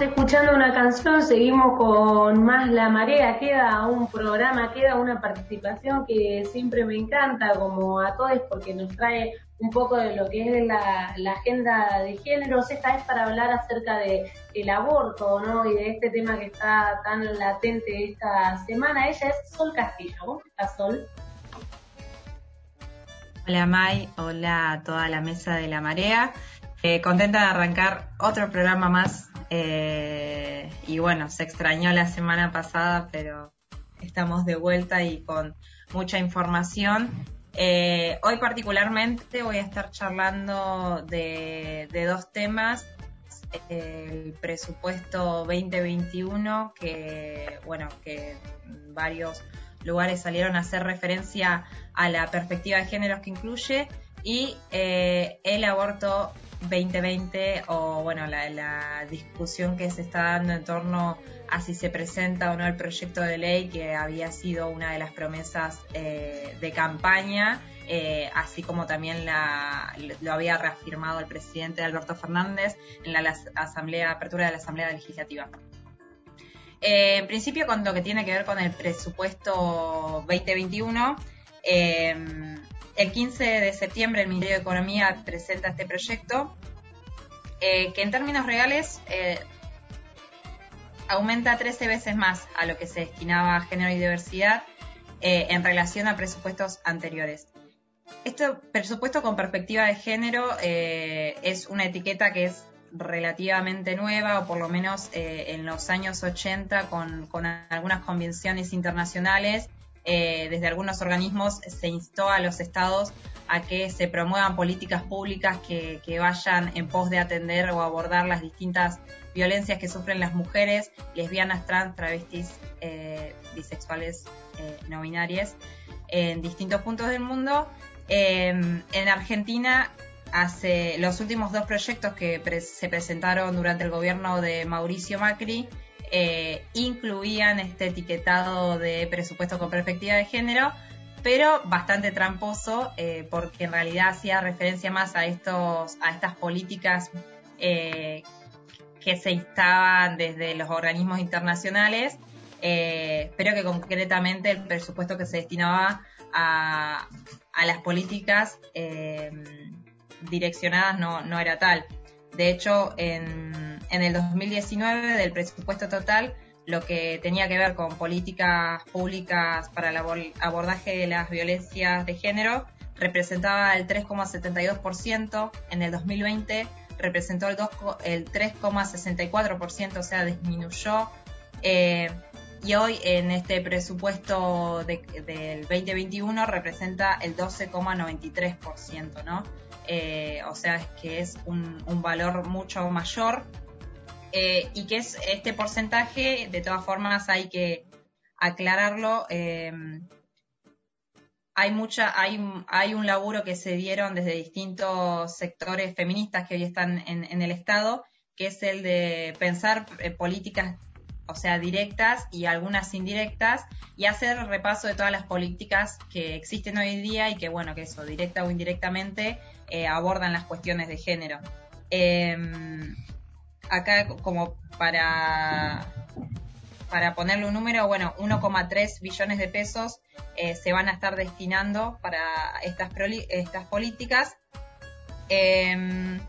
Escuchando una canción, seguimos con más La Marea, queda un programa, queda una participación que siempre me encanta, como a todos, porque nos trae un poco de lo que es la, agenda de géneros. Esta es para hablar acerca de aborto, ¿no? Y de este tema que está tan latente esta semana. Ella es Sol Castillo. ¿Cómo estás, Sol? Hola, May. Hola a toda la mesa de La Marea. Eh, contenta de arrancar otro programa más. Eh, y bueno, se extrañó la semana pasada, pero estamos de vuelta y con mucha información. Eh, hoy particularmente voy a estar charlando de, dos temas. El presupuesto 2021, que bueno, que varios lugares salieron a hacer referencia a la perspectiva de géneros que incluye, y eh, el aborto 2020 o bueno, la, discusión que se está dando en torno a si se presenta o no el proyecto de ley que había sido una de las promesas eh, de campaña, eh, así como también lo había reafirmado el presidente Alberto Fernández en la, asamblea, apertura de la Asamblea Legislativa. Eh, en principio, con lo que tiene que ver con el presupuesto 2021, el 15 de septiembre el Ministerio de Economía presenta este proyecto que en términos reales aumenta 13 veces más a lo que se destinaba a género y diversidad eh, en relación a presupuestos anteriores. Este presupuesto con perspectiva de género eh, es una etiqueta que es relativamente nueva, o por lo menos eh, en los años 80, con, algunas convenciones internacionales, desde algunos organismos se instó a los estados a que se promuevan políticas públicas que, que vayan en pos de atender o abordar las distintas violencias que sufren las mujeres, lesbianas, trans, travestis, eh, bisexuales, eh, no binarias, en distintos puntos del mundo. Em, en Argentina, hace los últimos dos proyectos que se presentaron durante el gobierno de Mauricio Macri, eh, incluían este etiquetado de presupuesto con perspectiva de género, pero bastante tramposo, porque en realidad hacía referencia más a estos, a estas políticas que se instaban desde los organismos internacionales, eh, pero que concretamente el presupuesto que se destinaba a, las políticas eh, direccionadas no, era tal. De hecho, en, en el 2019 del presupuesto total, lo que tenía que ver con políticas públicas para el abordaje de las violencias de género representaba el 3,72%, en el 2020 representó el, el 3,64%, o sea, disminuyó. Eh, y hoy en este presupuesto del 2021 representa el 12,93%, ¿no? Eh, o sea, es que es un, valor mucho mayor eh, y que es este porcentaje, de todas formas hay que aclararlo, hay mucha, hay, hay un laburo que se dieron desde distintos sectores feministas que hoy están en, el Estado, que es el de pensar eh, políticas, o sea, directas y algunas indirectas, y hacer repaso de todas las políticas que existen hoy día y que, bueno, que eso, directa o indirectamente, eh, abordan las cuestiones de género. Em, acá, como para para ponerle un número, bueno, 1,3 billones de pesos eh, se van a estar destinando para estas, estas políticas. Em,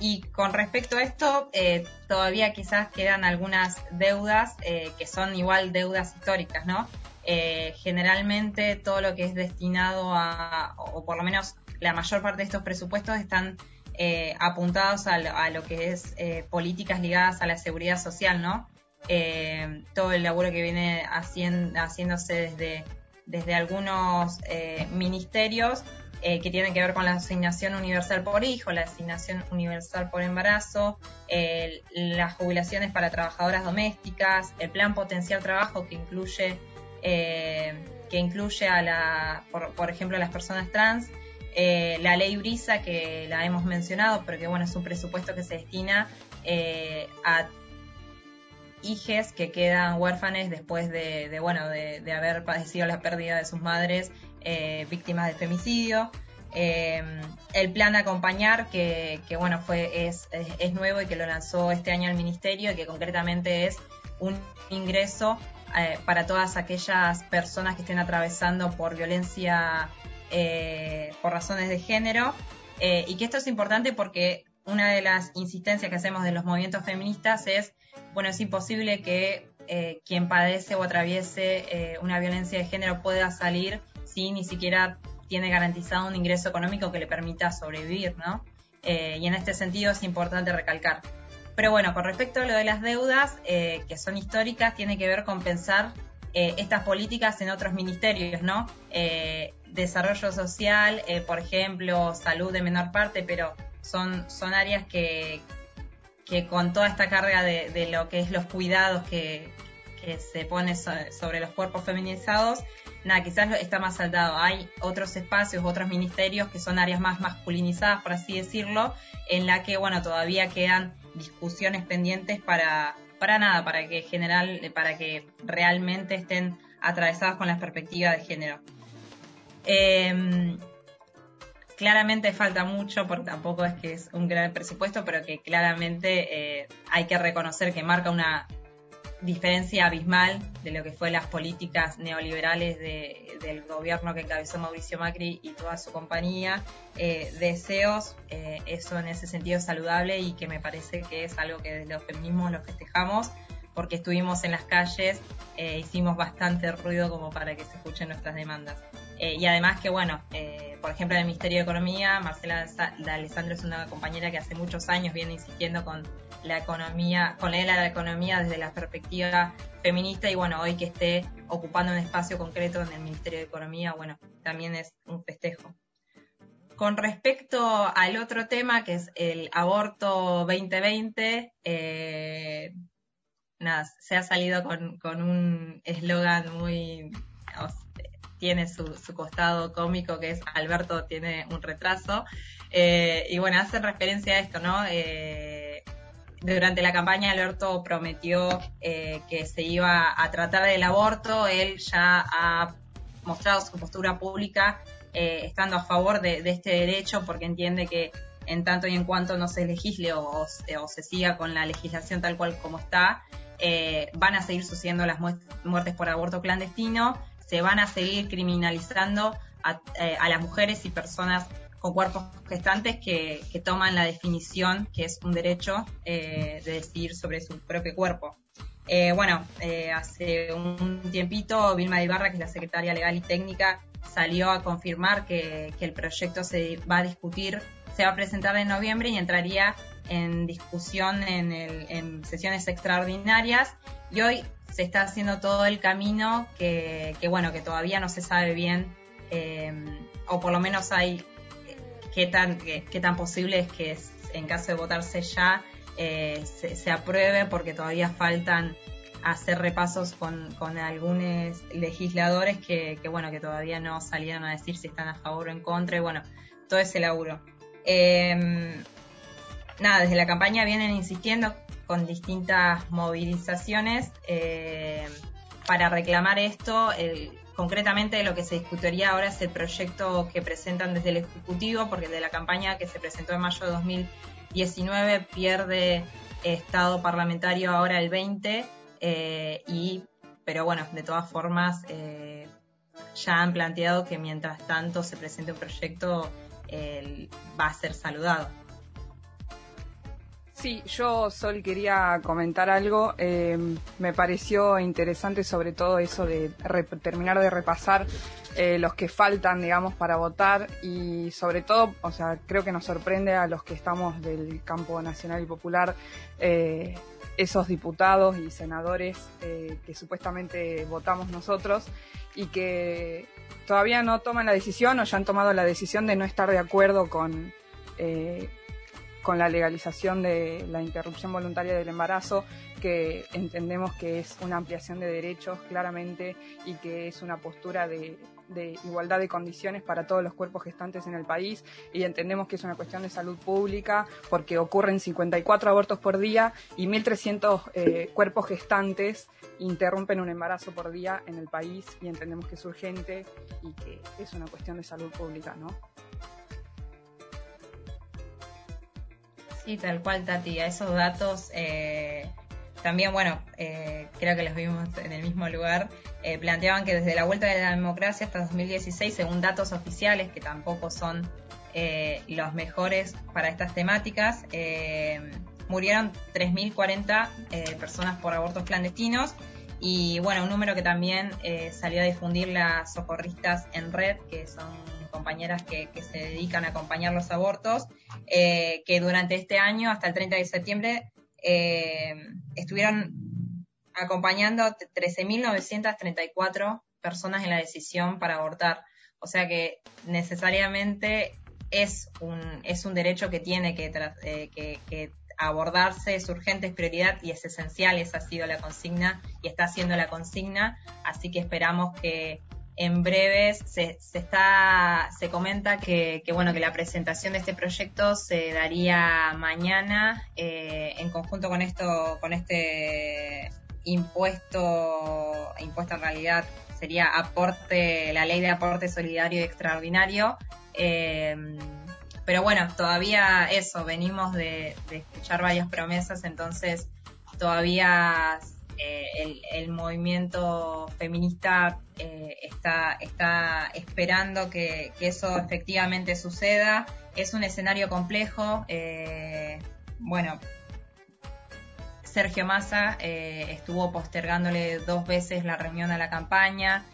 y con respecto a esto, eh, todavía quizás quedan algunas deudas eh, que son igual deudas históricas, ¿no? generalmente todo lo que es destinado a, o por lo menos la mayor parte de estos presupuestos están apuntados a lo, que es políticas ligadas a la seguridad social, ¿no? Eh, todo el laburo que viene haciéndose desde, desde algunos eh, ministerios eh, que tienen que ver con la asignación universal por hijo, la asignación universal por embarazo, las jubilaciones para trabajadoras domésticas, el plan potencial trabajo que incluye que incluye a la, por, ejemplo, a las personas trans, la ley Brisa que la hemos mencionado, porque bueno es un presupuesto que se destina a hijes que quedan huérfanes después de, bueno, de, haber padecido la pérdida de sus madres eh, víctimas de femicidio. el plan de acompañar, que, bueno, fue, es, es, nuevo y que lo lanzó este año el Ministerio y que concretamente es un ingreso para todas aquellas personas que estén atravesando por violencia por razones de género. y que esto es importante porque una de las insistencias que hacemos de los movimientos feministas es, bueno, es imposible que eh, quien padece o atraviese eh, una violencia de género pueda salir si ni siquiera tiene garantizado un ingreso económico que le permita sobrevivir, ¿no? Eh, y en este sentido es importante recalcar. Pero bueno, con respecto a lo de las deudas, que son históricas, tiene que ver con pensar estas políticas en otros ministerios, ¿no? Desarrollo social, por ejemplo, salud de menor parte, pero son, son áreas que, que con toda esta carga de, lo que es los cuidados que, se pone sobre los cuerpos feminizados, nada, quizás está más saldado. Hay otros espacios, otros ministerios que son áreas más masculinizadas, por así decirlo, en la que, bueno, todavía quedan discusiones pendientes para, para nada, para que general, para que realmente estén atravesadas con la perspectiva de género. Eh, claramente falta mucho, porque tampoco es que es un gran presupuesto, pero que claramente eh, hay que reconocer que marca una diferencia abismal de lo que fue las políticas neoliberales del gobierno que encabezó Mauricio Macri y toda su compañía. Eh, deseos, eh, eso en ese sentido es saludable y que me parece que es algo que desde los feminismos lo festejamos porque estuvimos en las calles, hicimos bastante ruido como para que se escuchen nuestras demandas. Eh, y además que, bueno, eh, por ejemplo, en el Ministerio de Economía, Marcela de Alessandro es una compañera que hace muchos años viene insistiendo con la economía, con la la economía desde la perspectiva feminista y bueno, hoy que esté ocupando un espacio concreto en el Ministerio de Economía, bueno, también es un festejo. Con respecto al otro tema, que es el aborto 2020, eh, nada, se ha salido con, con un eslogan muy tiene su, costado cómico, que es Alberto tiene un retraso. Eh, y bueno, hace referencia a esto, ¿no? Eh, durante la campaña Alberto prometió eh, que se iba a tratar del aborto, él ya ha mostrado su postura pública estando a favor de, este derecho porque entiende que en tanto y en cuanto no se legisle o, se siga con la legislación tal cual como está, van a seguir sucediendo las muertes por aborto clandestino se van a seguir criminalizando eh, a, las mujeres y personas con cuerpos gestantes que, toman la definición que es un derecho eh, de decidir sobre su propio cuerpo. Eh, bueno, hace un tiempito Vilma Ibarra, que es la secretaria legal y técnica, salió a confirmar que, el proyecto se va a discutir, se va a presentar en noviembre y entraría en discusión en, en sesiones extraordinarias. Y hoy se está haciendo todo el camino que, bueno, que todavía no se sabe bien, eh, o por lo menos hay eh, qué tan, qué, tan posible es que en caso de votarse ya eh, se, apruebe, porque todavía faltan hacer repasos con, con algunos legisladores que, que, bueno, que todavía no salieron a decir si están a favor o en contra, y bueno, todo ese laburo. Nada, desde la campaña vienen insistiendo con distintas movilizaciones eh, para reclamar esto. concretamente lo que se discutiría ahora es el proyecto que presentan desde el Ejecutivo, porque de la campaña que se presentó en mayo de 2019 pierde estado parlamentario ahora el 20, eh, y, pero bueno, de todas formas eh, ya han planteado que mientras tanto se presente un proyecto va a ser saludado. Sí, yo Sol quería comentar algo. Eh, me pareció interesante sobre todo eso de terminar de repasar eh, los que faltan, digamos, para votar y sobre todo, o sea, creo que nos sorprende a los que estamos del campo nacional y popular eh, esos diputados y senadores que supuestamente votamos nosotros y que todavía no toman la decisión o ya han tomado la decisión de no estar de acuerdo con con la legalización de la interrupción voluntaria del embarazo, que entendemos que es una ampliación de derechos claramente y que es una postura de, igualdad de condiciones para todos los cuerpos gestantes en el país y entendemos que es una cuestión de salud pública porque ocurren 54 abortos por día y 1.300 eh, cuerpos gestantes interrumpen un embarazo por día en el país y entendemos que es urgente y que es una cuestión de salud pública, ¿no? Sí, tal cual, Tati. A esos datos eh, también, bueno, eh, creo que los vimos en el mismo lugar. Eh, planteaban que desde la vuelta de la democracia hasta 2016, según datos oficiales, que tampoco son los mejores para estas temáticas, murieron 3.040 personas por abortos clandestinos. Y bueno, un número que también salió a difundir las socorristas en red, que son compañeras que, se dedican a acompañar los abortos, eh, que durante este año, hasta el 30 de septiembre, eh, estuvieron acompañando 13.934 personas en la decisión para abortar. O sea que necesariamente es un, es un derecho que tiene que, eh, que, que abordarse, es urgente, es prioridad y es esencial. Esa ha sido la consigna y está siendo la consigna. Así que esperamos que en breves se, se, está se comenta que, que, bueno que la presentación de este proyecto se daría mañana eh, en conjunto con esto con este impuesto impuesto en realidad sería aporte la ley de aporte solidario y extraordinario. Eh, pero bueno todavía eso venimos de, de escuchar varias promesas entonces todavía eh, el, movimiento feminista eh, está, esperando que, eso efectivamente suceda. Es un escenario complejo. Eh, bueno, Sergio Massa estuvo postergándole dos veces la reunión a la campaña.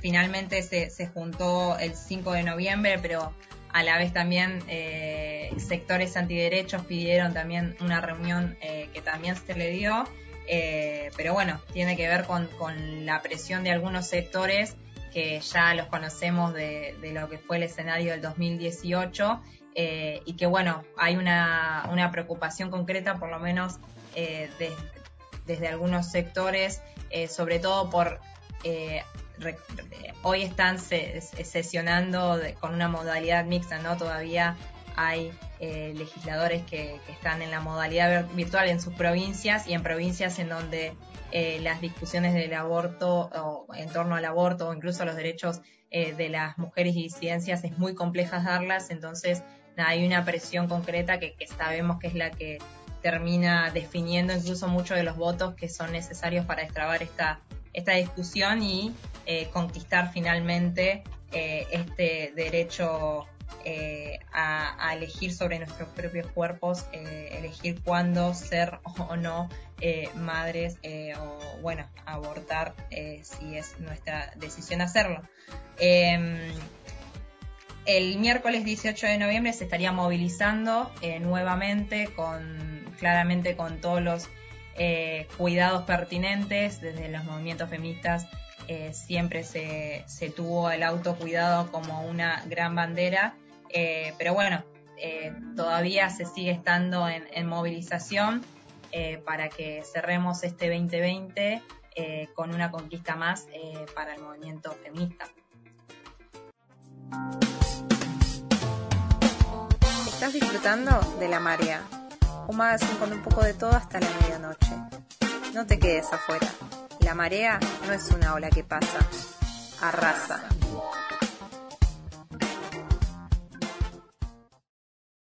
finalmente se, se juntó el 5 de noviembre, pero a la vez también eh, sectores antiderechos pidieron también una reunión eh, que también se le dio, eh, pero bueno, tiene que ver con, la presión de algunos sectores que ya los conocemos de, lo que fue el escenario del 2018 y que bueno, hay una, una preocupación concreta por lo menos desde algunos sectores, sobre todo por hoy están sesionando con una modalidad mixta, ¿no? Todavía hay eh, legisladores que, están en la modalidad virtual en sus provincias y en provincias en donde eh, las discusiones del aborto o en torno al aborto o incluso a los derechos eh, de las mujeres y disidencias es muy compleja darlas, entonces hay una presión concreta que, que sabemos que es la que termina definiendo incluso muchos de los votos que son necesarios para destrabar esta, esta discusión y eh, conquistar finalmente este derecho eh, a, elegir sobre nuestros propios cuerpos, elegir cuándo ser o no madres o, bueno, abortar si es nuestra decisión hacerlo. Em, el miércoles 18 de noviembre se estaría movilizando nuevamente con claramente con todos los eh, cuidados pertinentes desde los movimientos feministas eh, siempre se, tuvo el autocuidado como una gran bandera, eh, pero bueno, todavía se sigue estando en, movilización para que cerremos este 2020 con una conquista más para el movimiento feminista. Estás disfrutando de la marea un magazine con un poco de todo hasta la medianoche. No te quedes afuera. La marea no es una ola que pasa, arrasa.